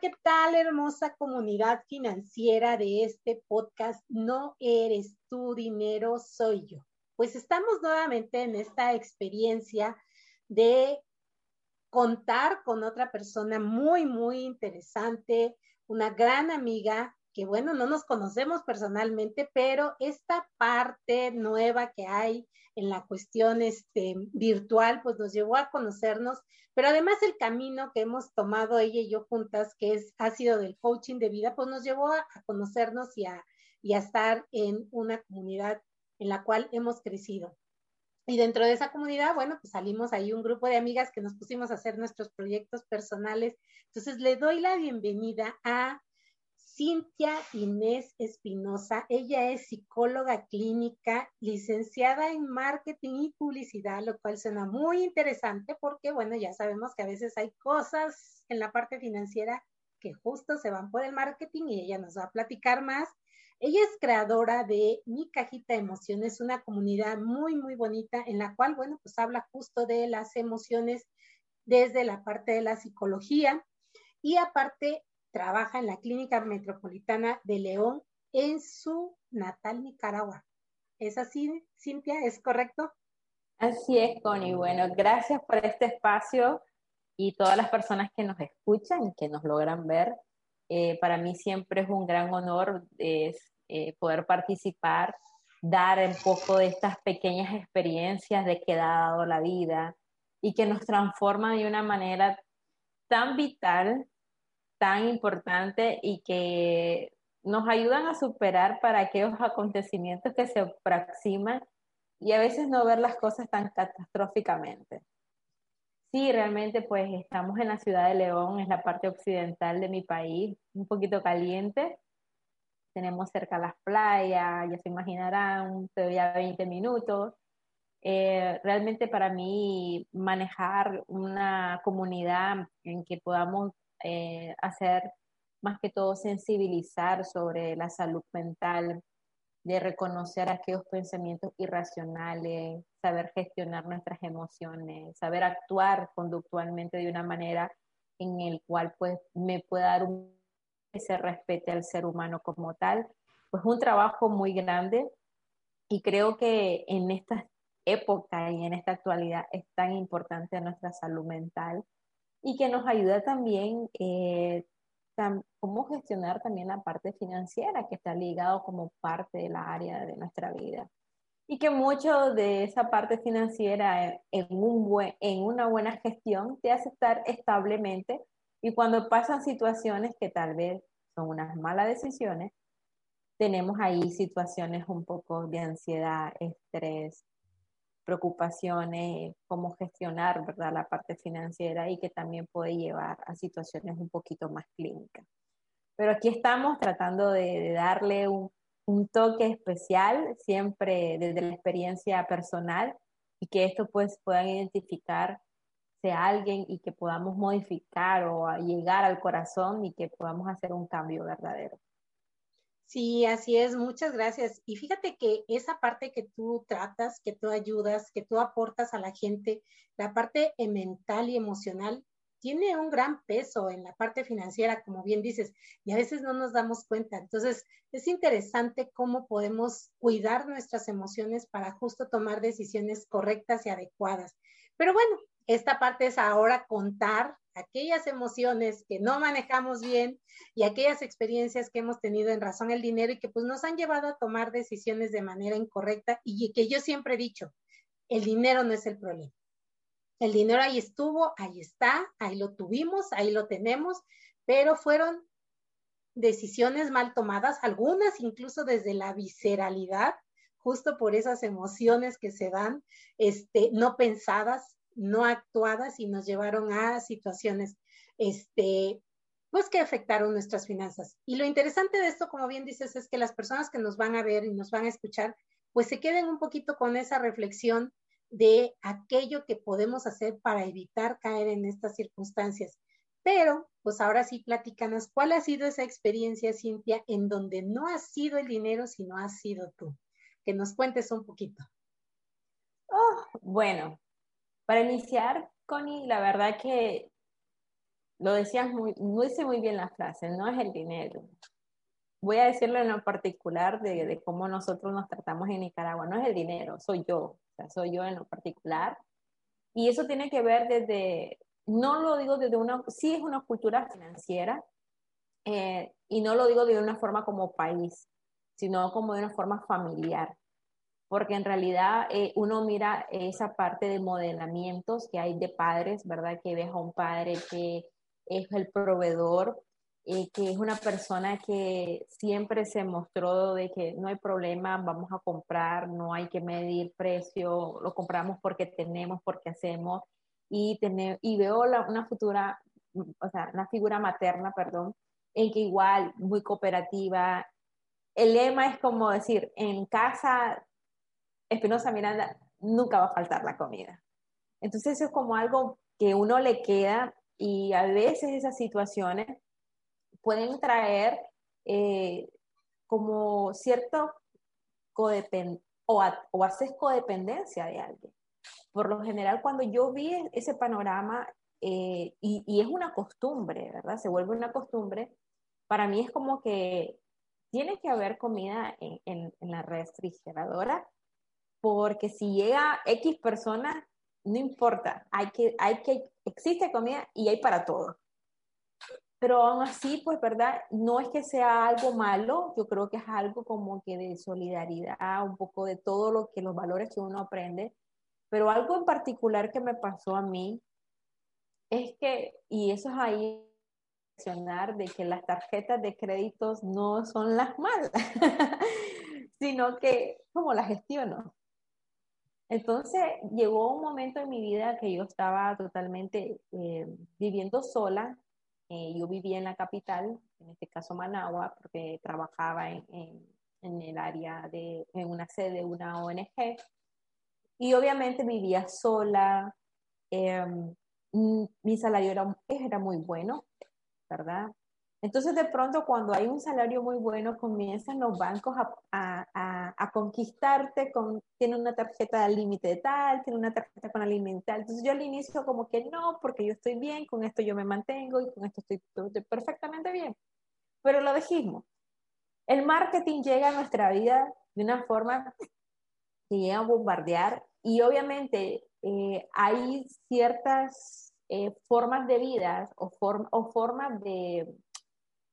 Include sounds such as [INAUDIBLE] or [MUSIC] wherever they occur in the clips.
¿qué tal, hermosa comunidad financiera de este podcast? No eres tu dinero, soy yo. Pues estamos nuevamente en esta experiencia de contar con otra persona muy, muy interesante, una gran amiga que bueno, no nos conocemos personalmente, pero esta parte nueva que hay en la cuestión este, virtual, pues nos llevó a conocernos, pero además el camino que hemos tomado ella y yo juntas, que es, ha sido del coaching de vida, pues nos llevó a, conocernos y a, y a estar en una comunidad en la cual hemos crecido. Y dentro de esa comunidad, bueno, pues salimos ahí un grupo de amigas que nos pusimos a hacer nuestros proyectos personales. Entonces le doy la bienvenida a Cintia Inés Espinosa. Ella es psicóloga clínica, licenciada en marketing y publicidad, lo cual suena muy interesante porque, bueno, ya sabemos que a veces hay cosas en la parte financiera que justo se van por el marketing y ella nos va a platicar más. Ella es creadora de Mi Cajita de Emociones, una comunidad muy, muy bonita en la cual, bueno, pues habla justo de las emociones desde la parte de la psicología y aparte trabaja en la Clínica Metropolitana de León en su natal Nicaragua. ¿Es así, Cintia? ¿Es correcto? Así es, Connie. Bueno, gracias por este espacio y todas las personas que nos escuchan, que nos logran ver. Eh, para mí siempre es un gran honor eh, poder participar, dar un poco de estas pequeñas experiencias de que ha dado la vida y que nos transforma de una manera tan vital tan importante y que nos ayudan a superar para aquellos acontecimientos que se aproximan y a veces no ver las cosas tan catastróficamente. Sí, realmente pues estamos en la ciudad de León, es la parte occidental de mi país, un poquito caliente. Tenemos cerca las playas, ya se imaginarán, todavía 20 minutos. Eh, realmente para mí manejar una comunidad en que podamos eh, hacer más que todo sensibilizar sobre la salud mental, de reconocer aquellos pensamientos irracionales, saber gestionar nuestras emociones, saber actuar conductualmente de una manera en el cual pues me pueda dar un que se al ser humano como tal, pues un trabajo muy grande. Y creo que en esta época y en esta actualidad es tan importante nuestra salud mental y que nos ayuda también eh, cómo gestionar también la parte financiera que está ligado como parte de la área de nuestra vida. Y que mucho de esa parte financiera en, un buen, en una buena gestión te hace estar establemente y cuando pasan situaciones que tal vez son unas malas decisiones, tenemos ahí situaciones un poco de ansiedad, estrés, preocupaciones, cómo gestionar ¿verdad? la parte financiera y que también puede llevar a situaciones un poquito más clínicas. Pero aquí estamos tratando de, darle un, toque especial, siempre desde la experiencia personal, y que esto pues puedan identificar sea alguien y que podamos modificar o llegar al corazón y que podamos hacer un cambio verdadero. Sí, así es, muchas gracias. Y fíjate que esa parte que tú tratas, que tú ayudas, que tú aportas a la gente, la parte mental y emocional, tiene un gran peso en la parte financiera, como bien dices, y a veces no nos damos cuenta. Entonces, es interesante cómo podemos cuidar nuestras emociones para justo tomar decisiones correctas y adecuadas. Pero bueno, esta parte es ahora contar aquellas emociones que no manejamos bien y aquellas experiencias que hemos tenido en razón el dinero y que pues nos han llevado a tomar decisiones de manera incorrecta y que yo siempre he dicho, el dinero no es el problema. El dinero ahí estuvo, ahí está, ahí lo tuvimos, ahí lo tenemos, pero fueron decisiones mal tomadas, algunas incluso desde la visceralidad, justo por esas emociones que se dan, este, no pensadas, no actuadas y nos llevaron a situaciones, este, pues que afectaron nuestras finanzas. Y lo interesante de esto, como bien dices, es que las personas que nos van a ver y nos van a escuchar, pues se queden un poquito con esa reflexión de aquello que podemos hacer para evitar caer en estas circunstancias. Pero, pues ahora sí, platícanos, ¿cuál ha sido esa experiencia, Cintia, en donde no ha sido el dinero, sino ha sido tú? Que nos cuentes un poquito. Oh, bueno, para iniciar, Connie, la verdad que lo decías muy, muy, muy bien la frase, no es el dinero. Voy a decirlo en lo particular de, cómo nosotros nos tratamos en Nicaragua. No es el dinero, soy yo, soy yo en lo particular. Y eso tiene que ver desde, no lo digo desde una, sí es una cultura financiera, eh, y no lo digo de una forma como país, sino como de una forma familiar porque en realidad eh, uno mira esa parte de modelamientos que hay de padres, ¿verdad? Que ves a un padre que es el proveedor, eh, que es una persona que siempre se mostró de que no hay problema, vamos a comprar, no hay que medir precio, lo compramos porque tenemos, porque hacemos, y, tener, y veo una futura, o sea, una figura materna, perdón, en que igual, muy cooperativa. El lema es como decir, en casa Espinosa Miranda, nunca va a faltar la comida. Entonces eso es como algo que uno le queda y a veces esas situaciones pueden traer eh, como cierto o, o haces codependencia de alguien. Por lo general, cuando yo vi ese panorama, eh, y, es una costumbre, ¿verdad? Se vuelve una costumbre, para mí es como que tiene que haber comida en, en, en la refrigeradora porque si llega X personas, no importa, hay que, hay que, existe comida y hay para todo. Pero aún así, pues, ¿verdad? No es que sea algo malo, yo creo que es algo como que de solidaridad, un poco de todo lo que los valores que uno aprende. Pero algo en particular que me pasó a mí es que, y eso es ahí de que las tarjetas de créditos no son las malas, [LAUGHS] sino que como las gestiono. Entonces llegó un momento en mi vida que yo estaba totalmente eh, viviendo sola. Eh, yo vivía en la capital, en este caso Managua, porque trabajaba en, el área de, en una sede de una ONG. Y obviamente vivía sola. Em, mi salario era, era muy bueno, ¿verdad? Entonces, de pronto, cuando hay un salario muy bueno, comienzan los bancos a conquistarte, con, tiene una tarjeta de límite de tal, tiene una tarjeta con alimental. Entonces, yo al inicio como que no, porque yo estoy bien, con esto yo me mantengo y con esto estoy, perfectamente bien. Pero lo dijimos, el marketing llega a nuestra vida de una forma que llega a bombardear y obviamente eh, hay ciertas eh, formas de vida o, form, o formas de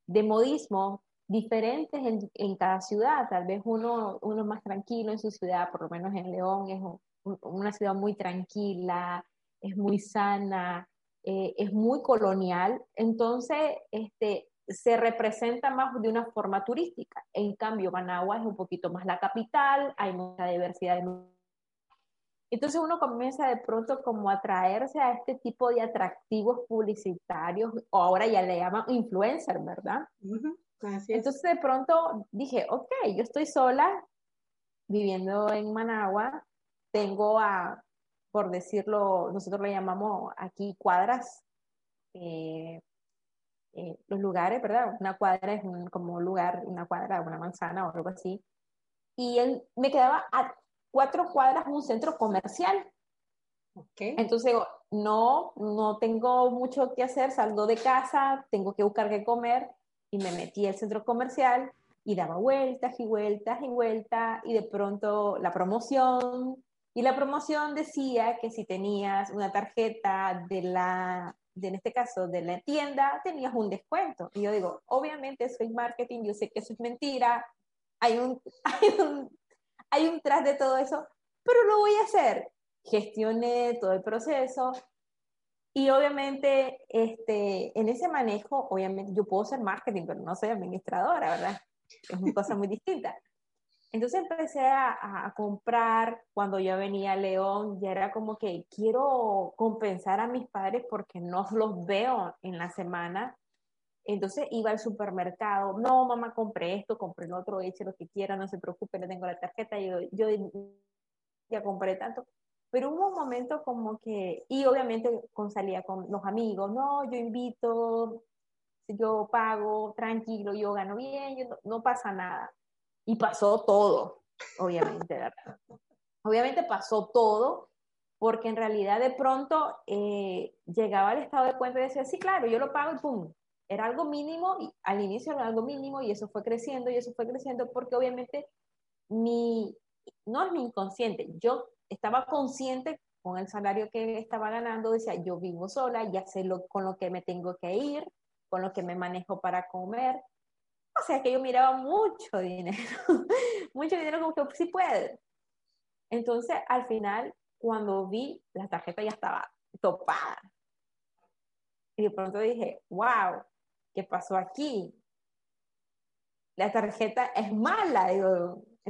de modismo diferentes en, cada ciudad. Tal vez uno, uno más tranquilo en su ciudad, por lo menos en León es una ciudad muy tranquila, es muy sana, eh, es muy colonial. Entonces, este, se representa más de una forma turística. En cambio, Managua es un poquito más la capital, hay mucha diversidad de entonces uno comienza de pronto como a atraerse a este tipo de atractivos publicitarios, o ahora ya le llaman influencer, ¿verdad? Entonces de pronto dije, ok, yo estoy sola, viviendo en Managua, tengo a, por decirlo, nosotros le llamamos aquí cuadras, eh, eh, los lugares, ¿verdad? Una cuadra es un, como un lugar, una cuadra, una manzana o algo así. Y él me quedaba a cuatro cuadras un centro comercial. Okay. Entonces no, no tengo mucho que hacer, salgo de casa, tengo que buscar qué comer y me metí al centro comercial y daba vueltas y vueltas y vueltas y de pronto la promoción y la promoción decía que si tenías una tarjeta de la, de, en este caso, de la tienda, tenías un descuento. Y yo digo, obviamente soy marketing, yo sé que eso es mentira, hay un, [LAUGHS] hay un hay un tras de todo eso, pero lo voy a hacer. Gestioné todo el proceso y obviamente este, en ese manejo, obviamente yo puedo ser marketing, pero no soy administradora, ¿verdad? Es una cosa muy distinta. Entonces empecé a, a, comprar, cuando yo venía a León, ya era como que quiero compensar a mis padres porque no los veo en la semana entonces iba al supermercado, no, mamá, compré esto, compré el otro, eche lo que quiera, no se preocupe, le tengo la tarjeta, yo, yo ya compré tanto. Pero hubo un momento como que, y obviamente con, salía con los amigos, no, yo invito, yo pago, tranquilo, yo gano bien, no, no, pasa nada. Y pasó todo, obviamente, ¿verdad? Obviamente pasó todo porque en realidad de pronto eh, llegaba al estado de cuenta y decía, sí, claro, yo lo pago y pum, era algo mínimo, y al inicio era algo mínimo y eso fue creciendo y eso fue creciendo porque obviamente mi, no es mi inconsciente, yo estaba consciente con el salario que estaba ganando, decía, yo vivo sola, ya sé lo, con lo que me tengo que ir, con lo que me manejo para comer. O sea que yo miraba mucho dinero, [LAUGHS] mucho dinero como que sí puede. Entonces, al final, cuando vi, la tarjeta ya estaba topada. Y de pronto dije, wow, ¿qué pasó aquí? La tarjeta es mala.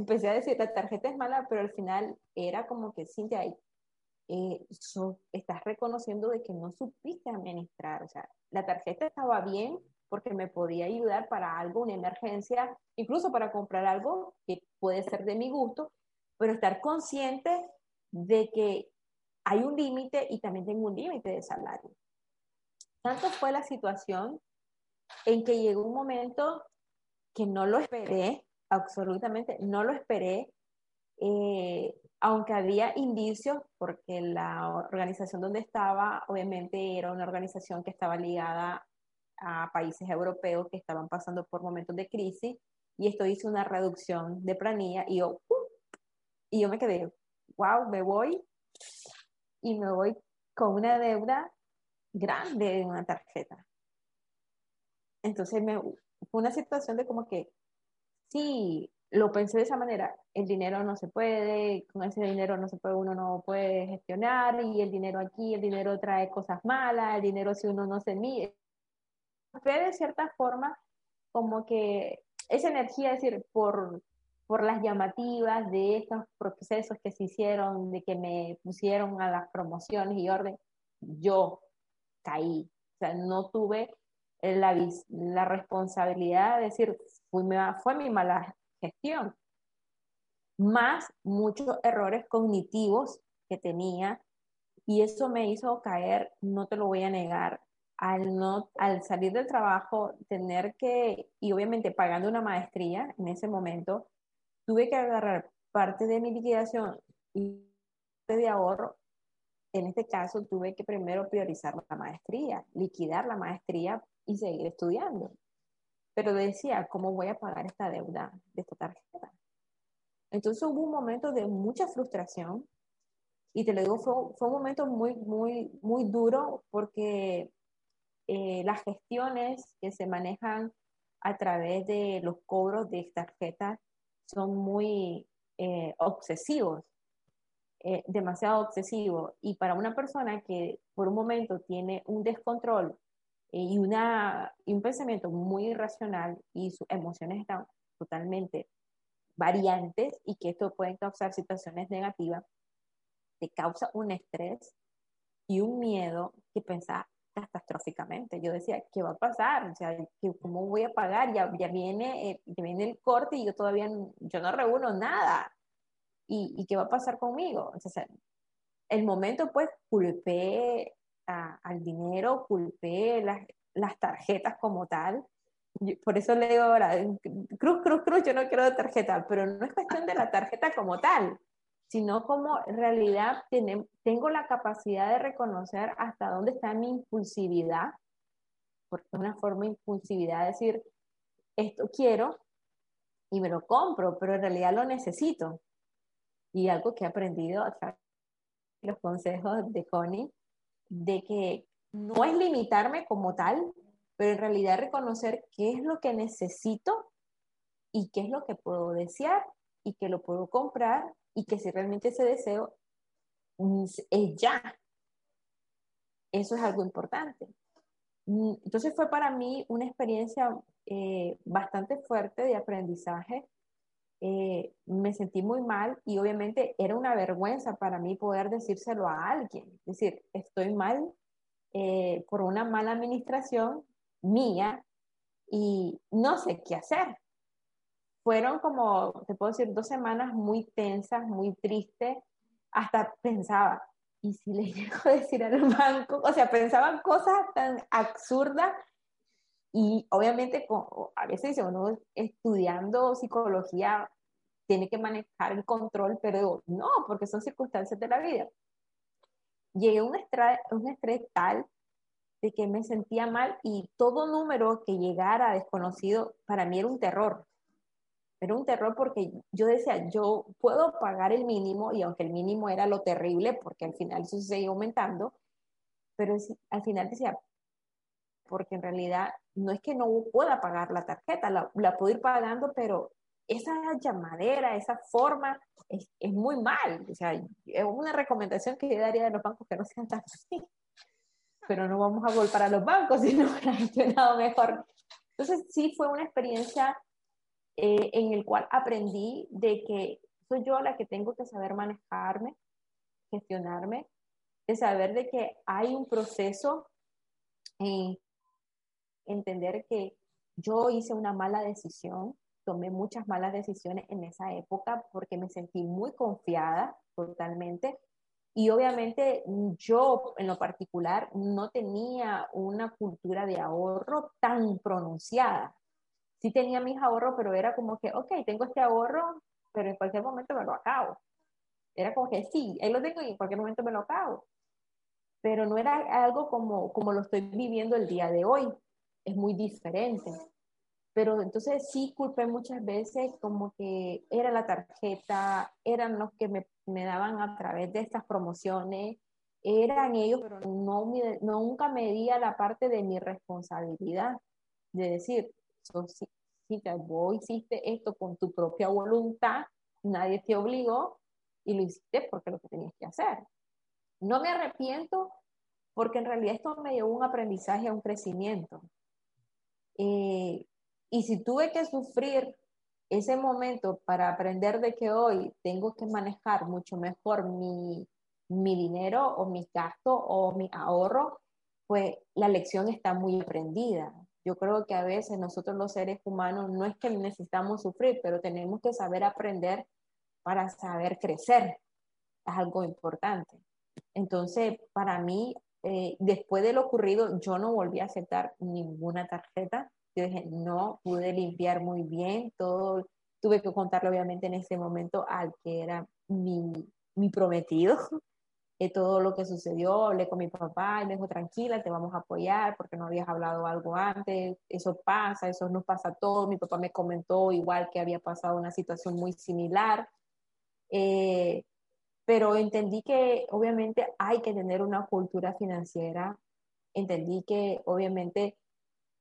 Empecé a decir, la tarjeta es mala, pero al final era como que, Cintia, eh, estás reconociendo de que no supiste administrar. O sea, la tarjeta estaba bien porque me podía ayudar para algo, una emergencia, incluso para comprar algo que puede ser de mi gusto, pero estar consciente de que hay un límite y también tengo un límite de salario. Tanto fue la situación en que llegó un momento que no lo esperé, absolutamente no lo esperé, eh, aunque había indicios, porque la organización donde estaba, obviamente era una organización que estaba ligada a países europeos que estaban pasando por momentos de crisis, y esto hizo una reducción de planilla, y yo, ¡uh! y yo me quedé, wow, me voy y me voy con una deuda grande en una tarjeta. Entonces fue una situación de como que, sí, lo pensé de esa manera, el dinero no se puede, con ese dinero no se puede, uno no puede gestionar y el dinero aquí, el dinero trae cosas malas, el dinero si uno no se mide. Fue de cierta forma como que esa energía, es decir, por por las llamativas de estos procesos que se hicieron, de que me pusieron a las promociones y orden, yo caí. O sea, no tuve la, la responsabilidad de decir, fue, mi mala gestión. Más muchos errores cognitivos que tenía y eso me hizo caer, no te lo voy a negar, al, no, al salir del trabajo, tener que, y obviamente pagando una maestría en ese momento, tuve que agarrar parte de mi liquidación y de ahorro. En este caso, tuve que primero priorizar la maestría, liquidar la maestría y seguir estudiando. Pero decía, ¿cómo voy a pagar esta deuda de esta tarjeta? Entonces hubo un momento de mucha frustración y te lo digo, fue, fue un momento muy, muy, muy duro porque eh, las gestiones que se manejan a través de los cobros de tarjetas son muy eh, obsesivos, eh, demasiado obsesivos. Y para una persona que por un momento tiene un descontrol y, una, y un pensamiento muy irracional y sus emociones están totalmente variantes y que esto puede causar situaciones negativas, te causa un estrés y un miedo que pensar catastróficamente. Yo decía, ¿qué va a pasar? O sea, ¿cómo voy a pagar? Ya, ya, viene, eh, ya viene el corte y yo todavía yo no reúno nada. ¿Y, ¿Y, qué va a pasar conmigo? Entonces, el momento, pues, culpé al dinero, culpé las, las tarjetas como tal. Por eso le digo ahora, cruz, cruz, cruz, yo no quiero tarjeta, pero no es cuestión de la tarjeta como tal, sino como en realidad tengo la capacidad de reconocer hasta dónde está mi impulsividad, porque es una forma de impulsividad decir, esto quiero y me lo compro, pero en realidad lo necesito. Y algo que he aprendido a través de los consejos de Connie, de que no es limitarme como tal, pero en realidad reconocer qué es lo que necesito y qué es lo que puedo desear y que lo puedo comprar y que si realmente ese deseo mm, es ya. Eso es algo importante. Mm, entonces fue para mí una experiencia eh, bastante fuerte de aprendizaje. Eh, me sentí muy mal y obviamente era una vergüenza para mí poder decírselo a alguien. Es decir, estoy mal eh, por una mala administración mía y no sé qué hacer fueron como, te puedo decir, dos semanas muy tensas, muy tristes. Hasta pensaba, ¿y si le [LAUGHS] llego a decir al banco? O sea, pensaban cosas tan absurdas y obviamente a veces uno estudiando psicología tiene que manejar el control, pero no, porque son circunstancias de la vida. llegué a un estrés, un estrés tal de que me sentía mal y todo número que llegara desconocido para mí era un terror. Era un terror porque yo decía, yo puedo pagar el mínimo y aunque el mínimo era lo terrible porque al final eso se seguía aumentando, pero al final decía, porque en realidad no es que no pueda pagar la tarjeta, la, la puedo ir pagando, pero esa llamadera, esa forma es, es, muy mal. O sea, es una recomendación que yo daría de los bancos que no sean tan así pero no vamos a volver a los bancos, [LAUGHS] sino para gestionado mejor. Entonces sí fue una experiencia eh, en el cual aprendí de que soy yo la que tengo que saber manejarme, gestionarme, de saber de que hay un proceso, en entender que yo hice una mala decisión, tomé muchas malas decisiones en esa época porque me sentí muy confiada totalmente y obviamente yo en lo particular no tenía una cultura de ahorro tan pronunciada. Sí tenía mis ahorros, pero era como que, ok, tengo este ahorro, pero en cualquier momento me lo acabo. Era como que sí, ahí lo tengo y en cualquier momento me lo acabo. Pero no era algo como, como lo estoy viviendo el día de hoy. Es muy diferente. Pero entonces sí culpé muchas veces como que era la tarjeta, eran los que me me daban a través de estas promociones eran ellos, pero no, nunca me di a la parte de mi responsabilidad, de decir, si vos hiciste esto con tu propia voluntad, nadie te obligó y lo hiciste porque lo que tenías que hacer. No me arrepiento porque en realidad esto me llevó un aprendizaje, a un crecimiento. Eh, y si tuve que sufrir ese momento para aprender de que hoy tengo que manejar mucho mejor mi, mi dinero o mis gastos o mi ahorro, pues la lección está muy aprendida. Yo creo que a veces nosotros los seres humanos no es que necesitamos sufrir, pero tenemos que saber aprender para saber crecer. Es algo importante. Entonces, para mí, eh, después de lo ocurrido, yo no volví a aceptar ninguna tarjeta yo dije, no, pude limpiar muy bien todo. Tuve que contarle obviamente en ese momento al que era mi, mi prometido, de [LAUGHS] todo lo que sucedió. Hablé con mi papá y me dijo, tranquila, te vamos a apoyar porque no habías hablado algo antes. Eso pasa, eso nos pasa a todos. Mi papá me comentó igual que había pasado una situación muy similar. Eh, pero entendí que obviamente hay que tener una cultura financiera. Entendí que obviamente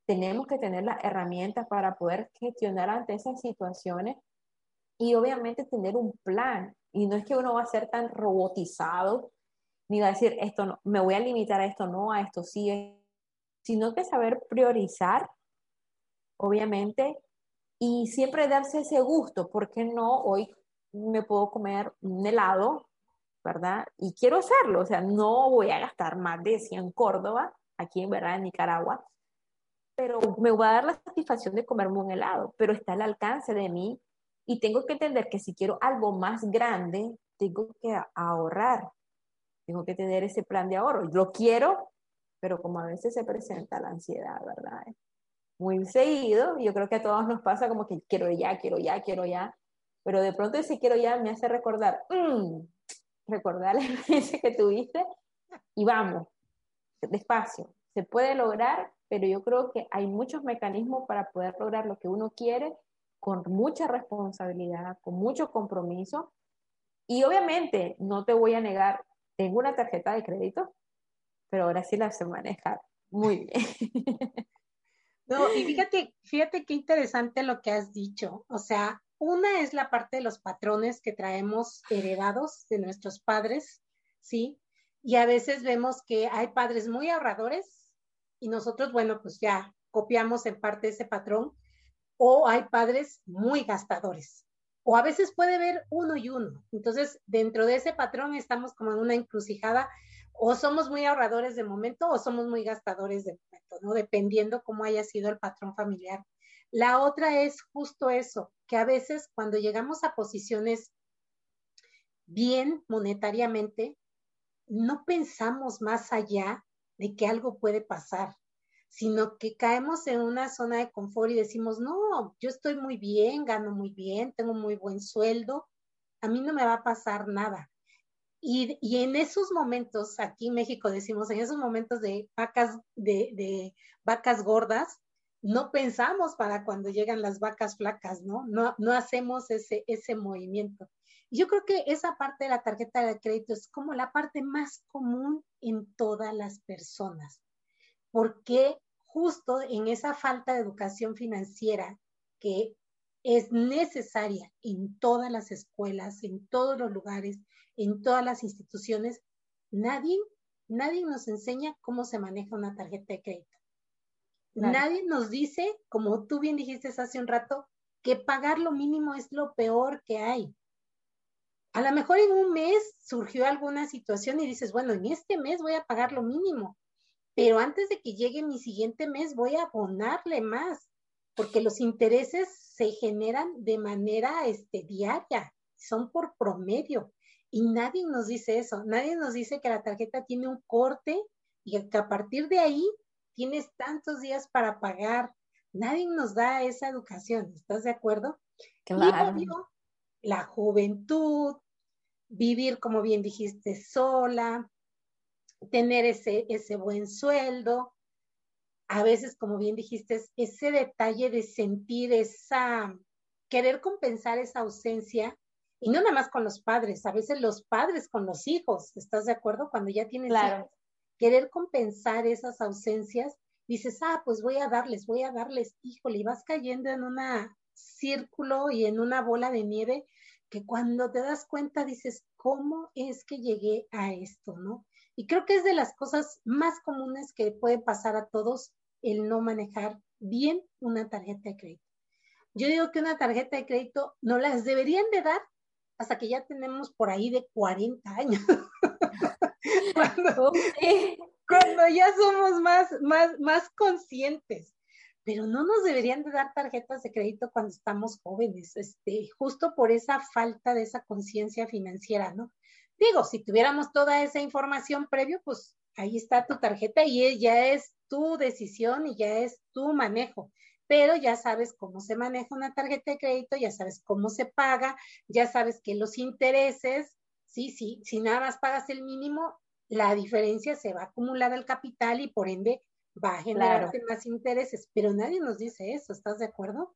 tenemos que tener las herramientas para poder gestionar ante esas situaciones y obviamente tener un plan. Y no es que uno va a ser tan robotizado, ni va a decir, esto no, me voy a limitar a esto no, a esto sí, sino que saber priorizar, obviamente, y siempre darse ese gusto, porque no hoy me puedo comer un helado, ¿verdad? Y quiero hacerlo, o sea, no voy a gastar más de 100 Córdoba, aquí en verdad en Nicaragua, pero me voy a dar la satisfacción de comerme un helado, pero está al alcance de mí y tengo que entender que si quiero algo más grande, tengo que ahorrar, tengo que tener ese plan de ahorro. Lo quiero, pero como a veces se presenta la ansiedad, ¿verdad? Muy seguido, yo creo que a todos nos pasa como que quiero ya, quiero ya, quiero ya, pero de pronto ese quiero ya me hace recordar, mmm, recordar la [LAUGHS] experiencia que tuviste y vamos, despacio, se puede lograr pero yo creo que hay muchos mecanismos para poder lograr lo que uno quiere con mucha responsabilidad, con mucho compromiso. Y obviamente, no te voy a negar, tengo una tarjeta de crédito, pero ahora sí la sé manejar muy [LAUGHS] bien. No, y fíjate, fíjate qué interesante lo que has dicho. O sea, una es la parte de los patrones que traemos heredados de nuestros padres, ¿sí? Y a veces vemos que hay padres muy ahorradores y nosotros, bueno, pues ya copiamos en parte ese patrón, o hay padres muy gastadores, o a veces puede haber uno y uno. Entonces, dentro de ese patrón estamos como en una encrucijada, o somos muy ahorradores de momento o somos muy gastadores de momento, ¿no? Dependiendo cómo haya sido el patrón familiar. La otra es justo eso, que a veces cuando llegamos a posiciones bien monetariamente, no pensamos más allá de que algo puede pasar, sino que caemos en una zona de confort y decimos, no, yo estoy muy bien, gano muy bien, tengo muy buen sueldo, a mí no me va a pasar nada. Y, en esos momentos, aquí en México decimos, en esos momentos de vacas, de vacas gordas, no pensamos para cuando llegan las vacas flacas, ¿no? No, no hacemos ese, ese movimiento. Yo creo que esa parte de la tarjeta de crédito es como la parte más común en todas las personas, porque justo en esa falta de educación financiera que es necesaria en todas las escuelas, en todos los lugares, en todas las instituciones, nadie, nadie nos enseña cómo se maneja una tarjeta de crédito. Nadie nos dice, como tú bien dijiste hace un rato, que pagar lo mínimo es lo peor que hay. A lo mejor en un mes surgió alguna situación y dices, bueno, en este mes voy a pagar lo mínimo, pero antes de que llegue mi siguiente mes voy a abonarle más, porque los intereses se generan de manera este, diaria, son por promedio. Y nadie nos dice eso, nadie nos dice que la tarjeta tiene un corte y que a partir de ahí tienes tantos días para pagar. Nadie nos da esa educación, ¿estás de acuerdo? Claro la juventud, vivir, como bien dijiste, sola, tener ese, ese buen sueldo. A veces, como bien dijiste, ese detalle de sentir esa, querer compensar esa ausencia, y no nada más con los padres, a veces los padres con los hijos, ¿estás de acuerdo? Cuando ya tienes claro. Querer compensar esas ausencias, dices, ah, pues voy a darles, voy a darles, híjole, y vas cayendo en una círculo y en una bola de nieve que cuando te das cuenta dices, ¿cómo es que llegué a esto, no? Y creo que es de las cosas más comunes que puede pasar a todos el no manejar bien una tarjeta de crédito. Yo digo que una tarjeta de crédito no las deberían de dar hasta que ya tenemos por ahí de 40 años. [LAUGHS] [LAUGHS] cuando, cuando, ya somos más, más, más conscientes pero no nos deberían de dar tarjetas de crédito cuando estamos jóvenes, este, justo por esa falta de esa conciencia financiera, ¿no? Digo, si tuviéramos toda esa información previo, pues ahí está tu tarjeta y ya es tu decisión y ya es tu manejo. Pero ya sabes cómo se maneja una tarjeta de crédito, ya sabes cómo se paga, ya sabes que los intereses, sí, sí, si nada más pagas el mínimo, la diferencia se va a acumular al capital y por ende va a generarte más intereses, pero nadie nos dice eso, ¿estás de acuerdo?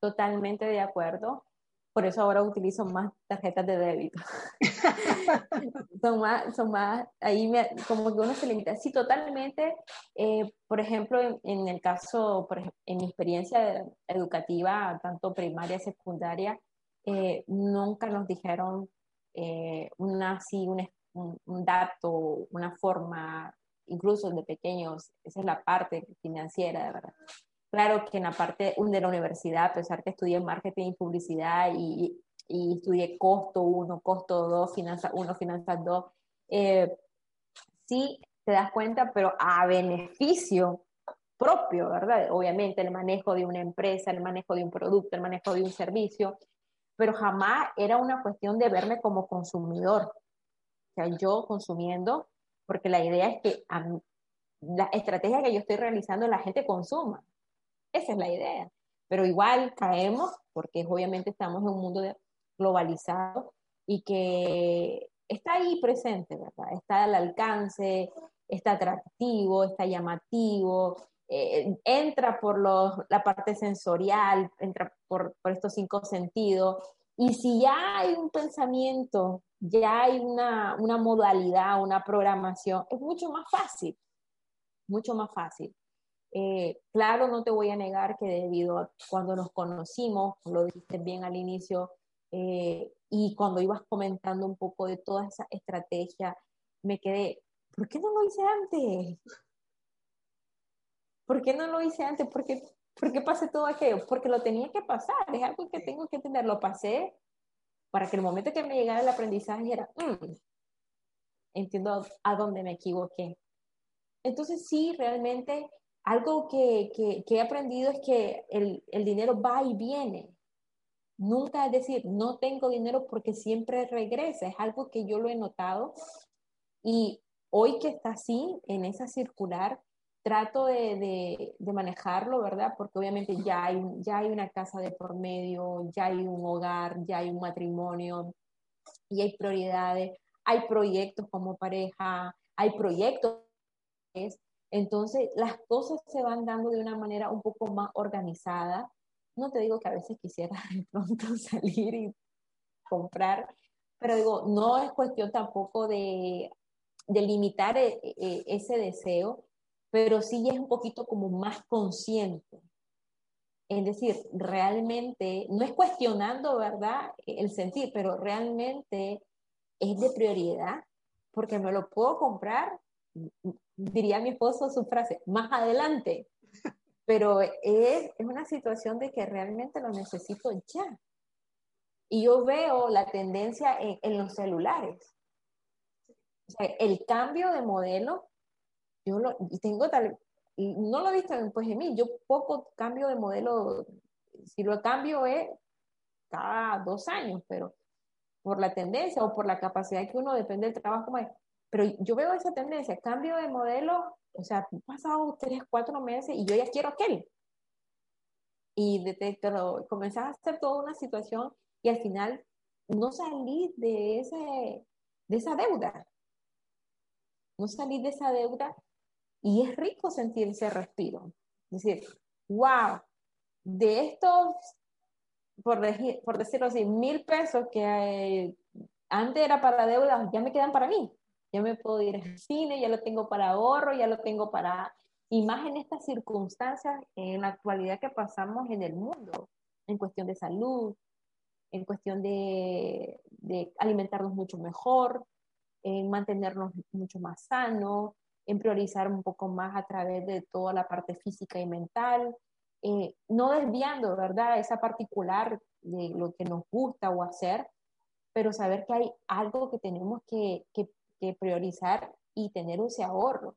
Totalmente de acuerdo. Por eso ahora utilizo más tarjetas de débito. [LAUGHS] son más, son más, ahí me, como que uno se limita. Sí, totalmente. Eh, por ejemplo, en, el caso, por en mi experiencia educativa, tanto primaria, secundaria, eh, nunca nos dijeron eh, una, un, un dato, una forma incluso de pequeños, esa es la parte financiera, de verdad. Claro que en la parte de la universidad, a pesar que estudié marketing y publicidad y, y estudié costo 1, costo 2, finanzas 1, finanzas 2, eh, sí te das cuenta, pero a beneficio propio, ¿verdad? Obviamente el manejo de una empresa, el manejo de un producto, el manejo de un servicio, pero jamás era una cuestión de verme como consumidor. O sea, yo consumiendo porque la idea es que la estrategia que yo estoy realizando la gente consuma. Esa es la idea. Pero igual caemos, porque obviamente estamos en un mundo globalizado y que está ahí presente, ¿verdad? Está al alcance, está atractivo, está llamativo, eh, entra por la parte sensorial, entra por, por estos cinco sentidos. Y si ya hay un pensamiento ya hay una, modalidad, una programación, es mucho más fácil, mucho más fácil. Eh, claro, no te voy a negar que debido a cuando nos conocimos, lo dijiste bien al inicio, eh, y cuando ibas comentando un poco de toda esa estrategia, me quedé, ¿por qué no lo hice antes? ¿Por qué no lo hice antes? ¿Por qué, ¿Por qué pasé todo aquello? Porque lo tenía que pasar, es algo que tengo que tener, lo pasé para que el momento que me llegara el aprendizaje era, mm, entiendo a dónde me equivoqué. Entonces sí, realmente algo que, he aprendido es que el, el, dinero va y viene. Nunca es decir, no tengo dinero porque siempre regresa. Es algo que yo lo he notado. Y hoy que está así, en esa circular, trato de, manejarlo, ¿verdad? Porque obviamente ya hay, ya hay una casa de por medio, ya hay un hogar, ya hay un matrimonio y hay prioridades. hay proyectos como pareja, hay proyectos. Entonces, las cosas se van dando de una manera un poco más organizada. No te digo que a veces quisiera [LAUGHS] de pronto salir y comprar, pero digo, no es cuestión tampoco de, de limitar eh, eh, ese deseo, pero sí es un poquito como más consciente. Es decir, realmente, no es cuestionando, ¿verdad?, el sentir, pero realmente es de prioridad, porque me lo puedo comprar, diría mi esposo su frase, más adelante, [LAUGHS] pero es, es una situación de que realmente lo necesito ya. Y yo veo la tendencia en, en los celulares. O sea, el cambio de modelo, yo lo tengo tal, no lo he visto pues, en mí, yo poco cambio de modelo, si lo cambio es cada dos años, pero por la tendencia o por la capacidad que uno depende del trabajo, pero yo veo esa tendencia, cambio de modelo, o sea, han pasado tres, cuatro meses y yo ya quiero aquel. Y pero comenzás a hacer toda una situación y al final no salí de, ese, de esa deuda. No salí de esa deuda y es rico sentir ese respiro. Es decir, wow, de estos, por, por decirlo así, mil pesos que eh, antes era para deuda, ya me quedan para mí. Ya me puedo ir al cine, ya lo tengo para ahorro, ya lo tengo para... Y más en estas circunstancias, en la actualidad que pasamos en el mundo, en cuestión de salud, en cuestión de, de alimentarnos mucho mejor, en mantenernos mucho más sanos, en priorizar un poco más a través de toda la parte física y mental, eh, no desviando, ¿verdad? Esa particular de lo que nos gusta o hacer, pero saber que hay algo que tenemos que, que, priorizar y tener ese ahorro.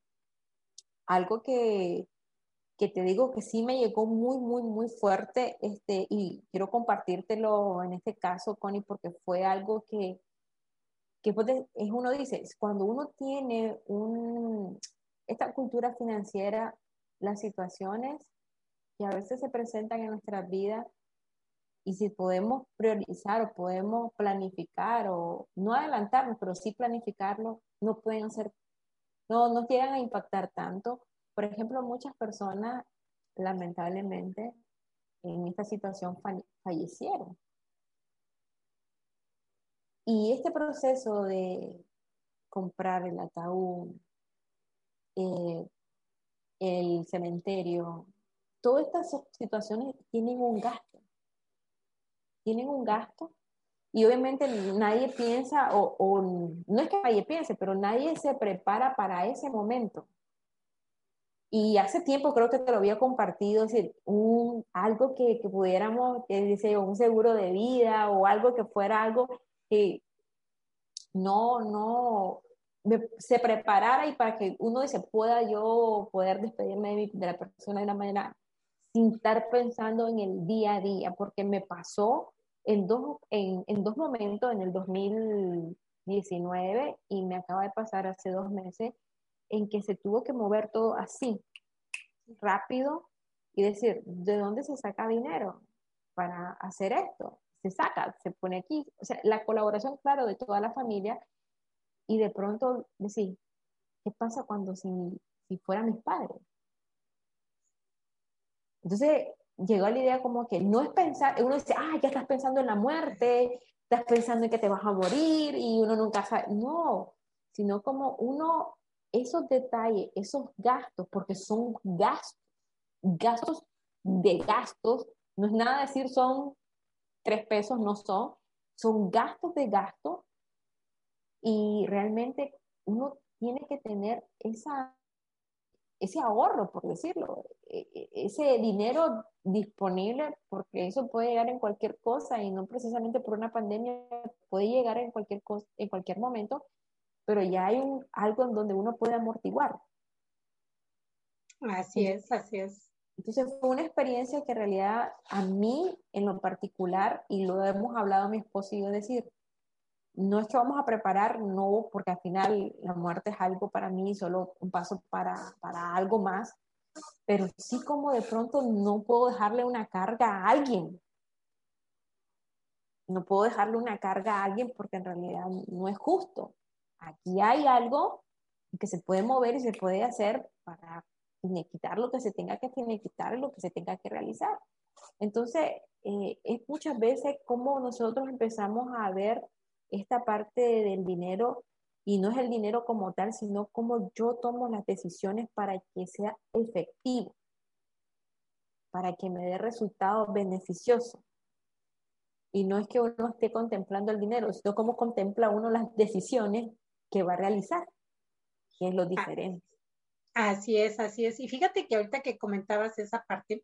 Algo que, que te digo que sí me llegó muy, muy, muy fuerte, este, y quiero compartírtelo en este caso, Connie, porque fue algo que, que es uno dice, cuando uno tiene un, esta cultura financiera, las situaciones que a veces se presentan en nuestras vidas, y si podemos priorizar o podemos planificar o no adelantarnos, pero sí planificarlo, no pueden ser, no nos llegan a impactar tanto por ejemplo, muchas personas, lamentablemente, en esta situación fallecieron. Y este proceso de comprar el ataúd, eh, el cementerio, todas estas situaciones tienen un gasto. Tienen un gasto y obviamente nadie piensa, o, no es que nadie piense, pero nadie se prepara para ese momento. Y hace tiempo creo que te lo había compartido, decir, un, algo que, que pudiéramos, que dice, un seguro de vida o algo que fuera algo que no, no, se preparara y para que uno dice, pueda yo poder despedirme de, de, la persona de una manera sin estar pensando en el día a día, porque me pasó en dos, en dos momentos, en el 2019 y me acaba de pasar hace dos meses, en que se tuvo que mover todo así, rápido, y decir, ¿de dónde se saca dinero para hacer esto? Se saca, se pone aquí. O sea, la colaboración, claro, de toda la familia, y de pronto decir, ¿qué pasa cuando si, si fueran mis padres? Entonces, llegó la idea como que no es pensar, uno dice, ah, ya estás pensando en la muerte, estás pensando en que te vas a morir y uno nunca sabe, no, sino como uno esos detalles, esos gastos, porque son gastos, gastos de gastos, no es nada decir son tres pesos, no son, son gastos de gastos y realmente uno tiene que tener esa, ese ahorro, por decirlo, e, e, ese dinero disponible, porque eso puede llegar en cualquier cosa y no precisamente por una pandemia, puede llegar en cualquier, cosa, en cualquier momento pero ya hay un, algo en donde uno puede amortiguar. Así es, así es. Entonces fue una experiencia que en realidad a mí en lo particular, y lo hemos hablado mi esposo y yo decir, no es que vamos a preparar, no, porque al final la muerte es algo para mí, solo un paso para, para algo más, pero sí como de pronto no puedo dejarle una carga a alguien. No puedo dejarle una carga a alguien porque en realidad no es justo. aquí hay algo que se puede mover y se puede hacer para quitar lo que se tenga que quitar y lo que se tenga que realizar. Entonces, eh, es muchas veces como nosotros empezamos a ver esta parte del dinero y no es el dinero como tal, sino cómo yo tomo las decisiones para que sea efectivo, para que me dé resultados beneficiosos. Y no es que uno esté contemplando el dinero, sino cómo contempla uno las decisiones que va a realizar, que es lo diferente. Así es, así es. Y fíjate que ahorita que comentabas esa parte,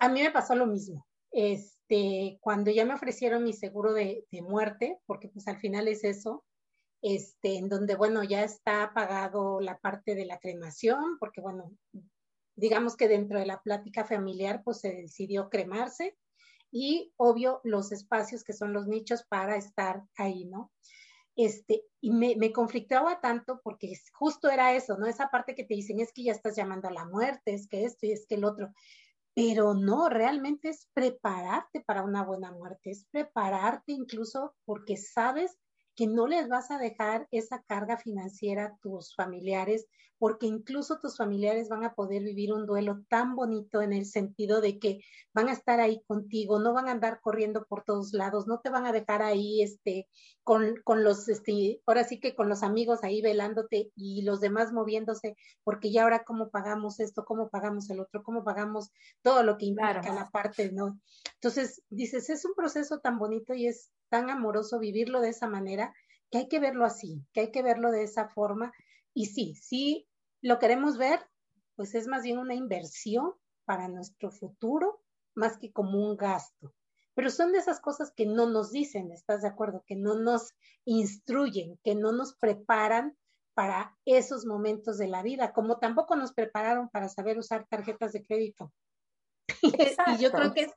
a mí me pasó lo mismo. Este, cuando ya me ofrecieron mi seguro de, muerte, porque pues al final es eso, este, en donde, bueno, ya está pagado la parte de la cremación, porque bueno, digamos que dentro de la plática familiar, pues se decidió cremarse y obvio los espacios que son los nichos para estar ahí, ¿no? Este, y me, me conflictaba tanto porque justo era eso, ¿no? Esa parte que te dicen es que ya estás llamando a la muerte, es que esto y es que el otro. Pero no, realmente es prepararte para una buena muerte, es prepararte incluso porque sabes que no les vas a dejar esa carga financiera a tus familiares, porque incluso tus familiares van a poder vivir un duelo tan bonito en el sentido de que van a estar ahí contigo, no van a andar corriendo por todos lados, no te van a dejar ahí este con, con los este ahora sí que con los amigos ahí velándote y los demás moviéndose, porque ya ahora cómo pagamos esto, cómo pagamos el otro, cómo pagamos todo lo que implica la parte, ¿no? Entonces, dices, es un proceso tan bonito y es tan amoroso vivirlo de esa manera que hay que verlo así, que hay que verlo de esa forma. Y sí, sí lo queremos ver, pues es más bien una inversión para nuestro futuro, más que como un gasto. Pero son de esas cosas que no nos dicen, ¿estás de acuerdo? Que no nos instruyen, que no nos preparan para esos momentos de la vida, como tampoco nos prepararon para saber usar tarjetas de crédito. [LAUGHS] y yo creo que es,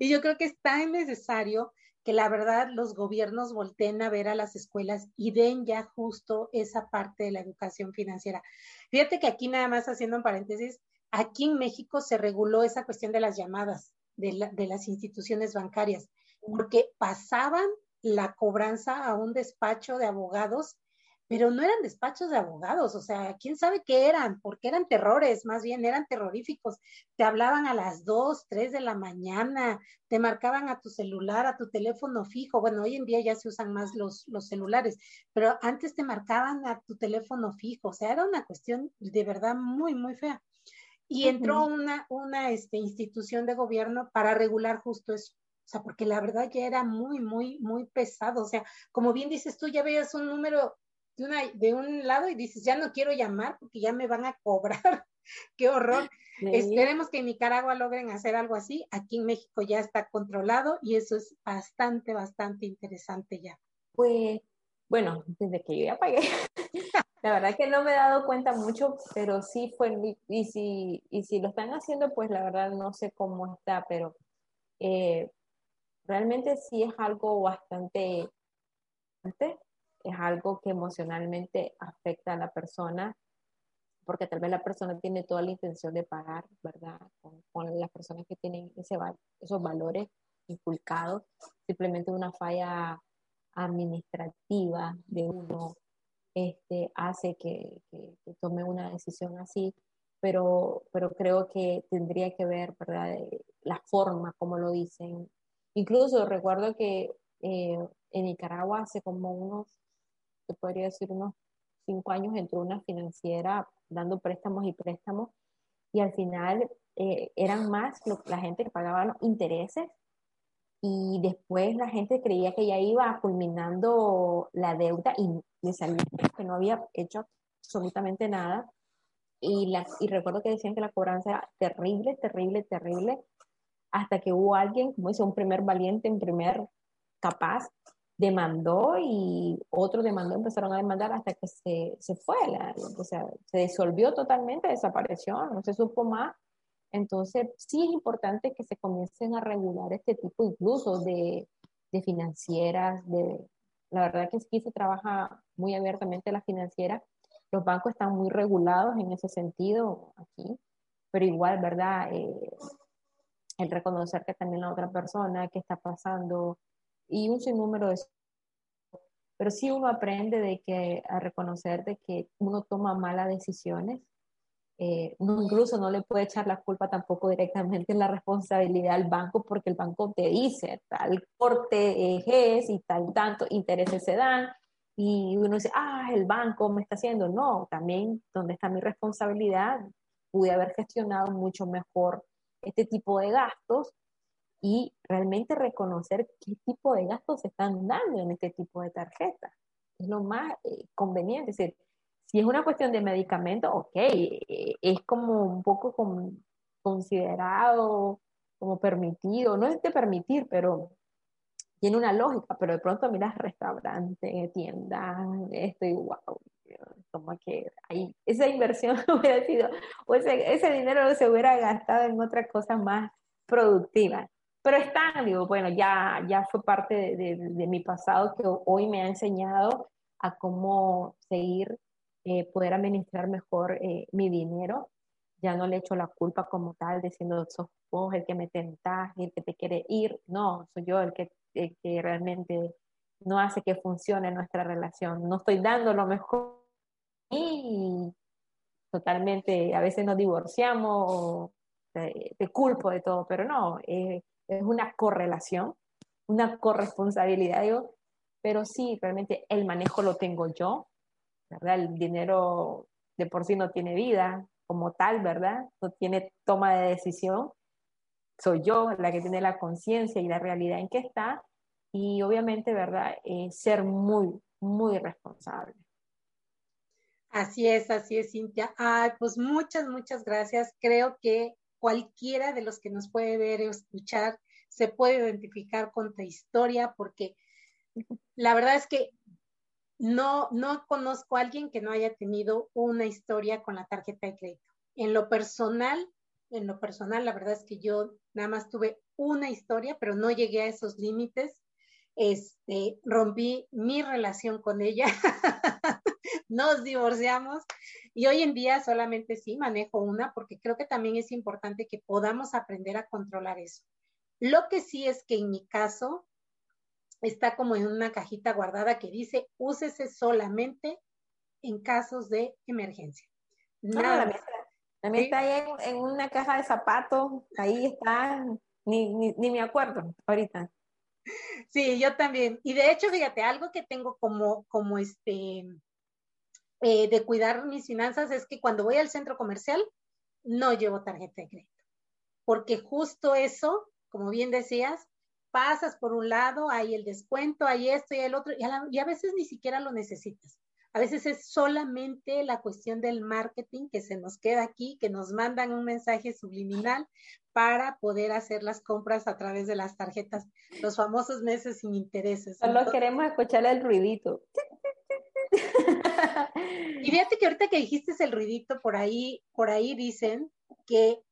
y yo creo que es tan necesario que la verdad los gobiernos volteen a ver a las escuelas y den ya justo esa parte de la educación financiera. Fíjate que aquí nada más haciendo un paréntesis, aquí en México se reguló esa cuestión de las llamadas de, de las instituciones bancarias, porque pasaban la cobranza a un despacho de abogados pero no eran despachos de abogados, o sea, quién sabe qué eran, porque eran terrores, más bien eran terroríficos. Te hablaban a las 2, 3 de la mañana, te marcaban a tu celular, a tu teléfono fijo. Bueno, hoy en día ya se usan más los, los celulares, pero antes te marcaban a tu teléfono fijo, o sea, era una cuestión de verdad muy, muy fea. Y entró una, una este, institución de gobierno para regular justo eso. O sea, porque la verdad ya era muy, muy, muy pesado. O sea, como bien dices tú, ya veías un número de, de un lado y dices, ya no quiero llamar porque ya me van a cobrar. [LAUGHS] Qué horror. Esperemos que en Nicaragua logren hacer algo así. Aquí en México ya está controlado y eso es bastante, bastante interesante ya. Pues, bueno, desde que yo ya pagué, [LAUGHS] la verdad que no me he dado cuenta mucho, pero sí fue, y si, y si lo están haciendo, pues la verdad no sé cómo está, pero eh, realmente sí es algo bastante es algo que emocionalmente afecta a la persona, porque tal vez la persona tiene toda la intención de pagar, ¿verdad? Con, las personas que tienen ese, esos valores inculcados, simplemente una falla administrativa de uno este, hace que, tome una decisión así, pero, pero creo que tendría que ver, ¿verdad? La forma, como lo dicen. Incluso recuerdo que eh, en Nicaragua hace como unos te podría decir unos cinco años, entró una financiera dando préstamos y préstamos. Y al final eh, eran más la gente que pagaba los intereses y después la gente creía que ya iba culminando la deuda y le salió que no había hecho absolutamente nada. Y, la, y recuerdo que decían que la cobranza era terrible, terrible, terrible hasta que hubo alguien, como dice, un primer valiente, un primer capaz demandó y otro demandó, empezaron a demandar hasta que se, se fue, o sea, se disolvió totalmente, desapareció, no se supo más. Entonces, sí es importante que se comiencen a regular este tipo incluso de, de financieras, de, la verdad que aquí se trabaja muy abiertamente la financiera, los bancos están muy regulados en ese sentido aquí, pero igual, ¿verdad? Eh, el reconocer que también la otra persona que está pasando y un sinnúmero de... pero sí uno aprende de que, a reconocer de que uno toma malas decisiones. Eh, incluso no le puede echar la culpa tampoco directamente en la responsabilidad al banco porque el banco te dice tal corte es y tal tanto intereses se dan y uno dice, ah, el banco me está haciendo. No, también donde está mi responsabilidad, pude haber gestionado mucho mejor este tipo de gastos y realmente reconocer qué tipo de gastos se están dando en este tipo de tarjeta. Es lo más eh, conveniente. Es decir, si es una cuestión de medicamento, ok, eh, es como un poco considerado, como permitido, no es de permitir, pero tiene una lógica, pero de pronto miras restaurante, tiendas, esto y wow, como que ahí esa inversión [LAUGHS] hubiera sido, o ese, ese dinero se hubiera gastado en otra cosa más productiva. Pero está, digo, bueno, ya, ya fue parte de, de, mi pasado que hoy me ha enseñado a cómo seguir, eh, poder administrar mejor eh, mi dinero. Ya no le echo la culpa como tal, diciendo, sos vos el que me tentás, el que te quiere ir. No, soy yo el que, el que realmente no hace que funcione nuestra relación. No estoy dando lo mejor y totalmente, a veces nos divorciamos, te, culpo de todo, pero no, eh, es una correlación, una corresponsabilidad, digo, pero sí, realmente el manejo lo tengo yo, ¿verdad? El dinero de por sí no tiene vida como tal, ¿verdad? No tiene toma de decisión. Soy yo la que tiene la conciencia y la realidad en que está. Y obviamente, ¿verdad? Eh, ser muy, muy responsable. Así es, así es, Cintia. Ay, pues muchas, muchas gracias. Creo que cualquiera de los que nos puede ver o escuchar se puede identificar con tu historia porque la verdad es que no, no conozco a alguien que no haya tenido una historia con la tarjeta de crédito. En lo personal, en lo personal, la verdad es que yo nada más tuve una historia, pero no llegué a esos límites. Este, rompí mi relación con ella, [LAUGHS] [LAUGHS] nos divorciamos y hoy en día solamente sí manejo una porque creo que también es importante que podamos aprender a controlar eso. Lo que sí es que en mi caso está como en una cajita guardada que dice úsese solamente en casos de emergencia. Ah, Nada. también, está ahí en, una caja de zapatos, ahí está, ni, ni, me acuerdo ahorita. Sí, yo también. Y de hecho, fíjate, algo que tengo como, como este, eh, de cuidar mis finanzas es que cuando voy al centro comercial no llevo tarjeta de crédito, porque justo eso, como bien decías, pasas por un lado, hay el descuento, hay esto y el otro, y a, veces ni siquiera lo necesitas. A veces es solamente la cuestión del marketing que se nos queda aquí, que nos mandan un mensaje subliminal para poder hacer las compras a través de las tarjetas, los famosos meses sin intereses. Solo queremos escuchar el ruidito. Y fíjate que ahorita que dijiste el ruidito, por ahí, por ahí dicen que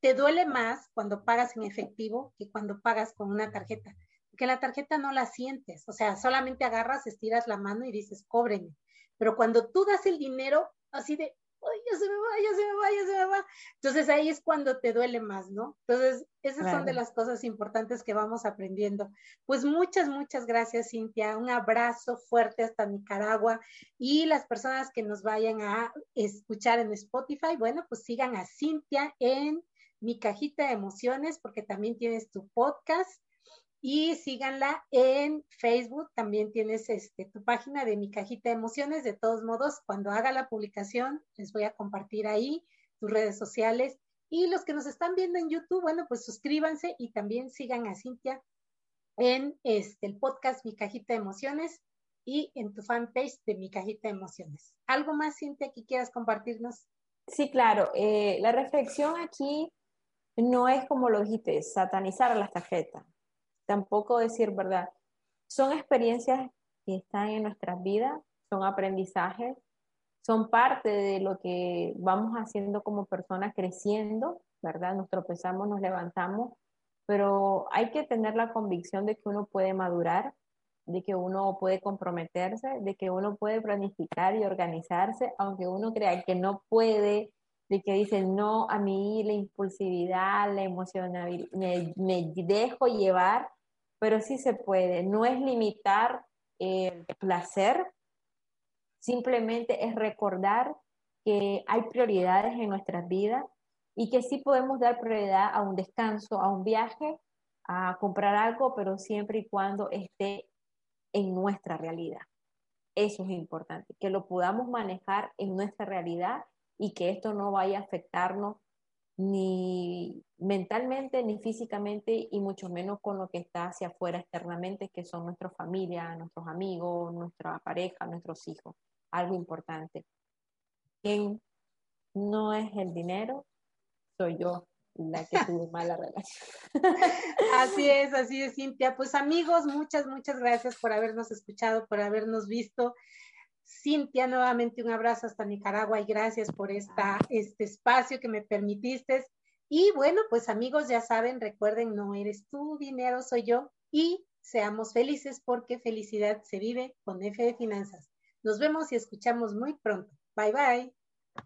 te duele más cuando pagas en efectivo que cuando pagas con una tarjeta, porque la tarjeta no la sientes, o sea, solamente agarras, estiras la mano y dices, cóbreme, pero cuando tú das el dinero, así de, ay, ya se me va, ya se me va, ya se me va. Entonces ahí es cuando te duele más, ¿no? Entonces, esas son de las cosas importantes que vamos aprendiendo. Pues muchas, muchas gracias, Cintia. Un abrazo fuerte hasta Nicaragua y las personas que nos vayan a escuchar en Spotify, bueno, pues sigan a Cintia en mi cajita de emociones porque también tienes tu podcast y síganla en Facebook, también tienes este, tu página de mi cajita de emociones. De todos modos, cuando haga la publicación, les voy a compartir ahí tus redes sociales. Y los que nos están viendo en YouTube, bueno, pues suscríbanse y también sigan a Cintia en este, el podcast Mi Cajita de Emociones y en tu fanpage de Mi Cajita de Emociones. ¿Algo más, Cintia, que quieras compartirnos? Sí, claro. Eh, la reflexión aquí no es como lo dijiste, satanizar las tarjetas tampoco decir verdad. Son experiencias que están en nuestras vidas, son aprendizajes, son parte de lo que vamos haciendo como personas creciendo, ¿verdad? Nos tropezamos, nos levantamos, pero hay que tener la convicción de que uno puede madurar, de que uno puede comprometerse, de que uno puede planificar y organizarse, aunque uno crea que no puede, de que dice, no, a mí la impulsividad, la emocionalidad, me, me dejo llevar, pero sí se puede. No es limitar el placer, simplemente es recordar que hay prioridades en nuestras vidas y que sí podemos dar prioridad a un descanso, a un viaje, a comprar algo, pero siempre y cuando esté en nuestra realidad. Eso es importante, que lo podamos manejar en nuestra realidad y que esto no vaya a afectarnos ni mentalmente, ni físicamente, y mucho menos con lo que está hacia afuera externamente, que son nuestra familia, nuestros amigos, nuestra pareja, nuestros hijos. Algo importante. Quien no es el dinero, soy yo la que tuvo [LAUGHS] mala relación. Así [LAUGHS] es, así es, Cintia. Pues amigos, muchas, muchas gracias por habernos escuchado, por habernos visto. Cintia, nuevamente un abrazo hasta Nicaragua y gracias por esta, este espacio que me permitiste. Y bueno, pues amigos, ya saben, recuerden, no eres tú, dinero soy yo y seamos felices porque felicidad se vive con F de Finanzas. Nos vemos y escuchamos muy pronto. Bye bye.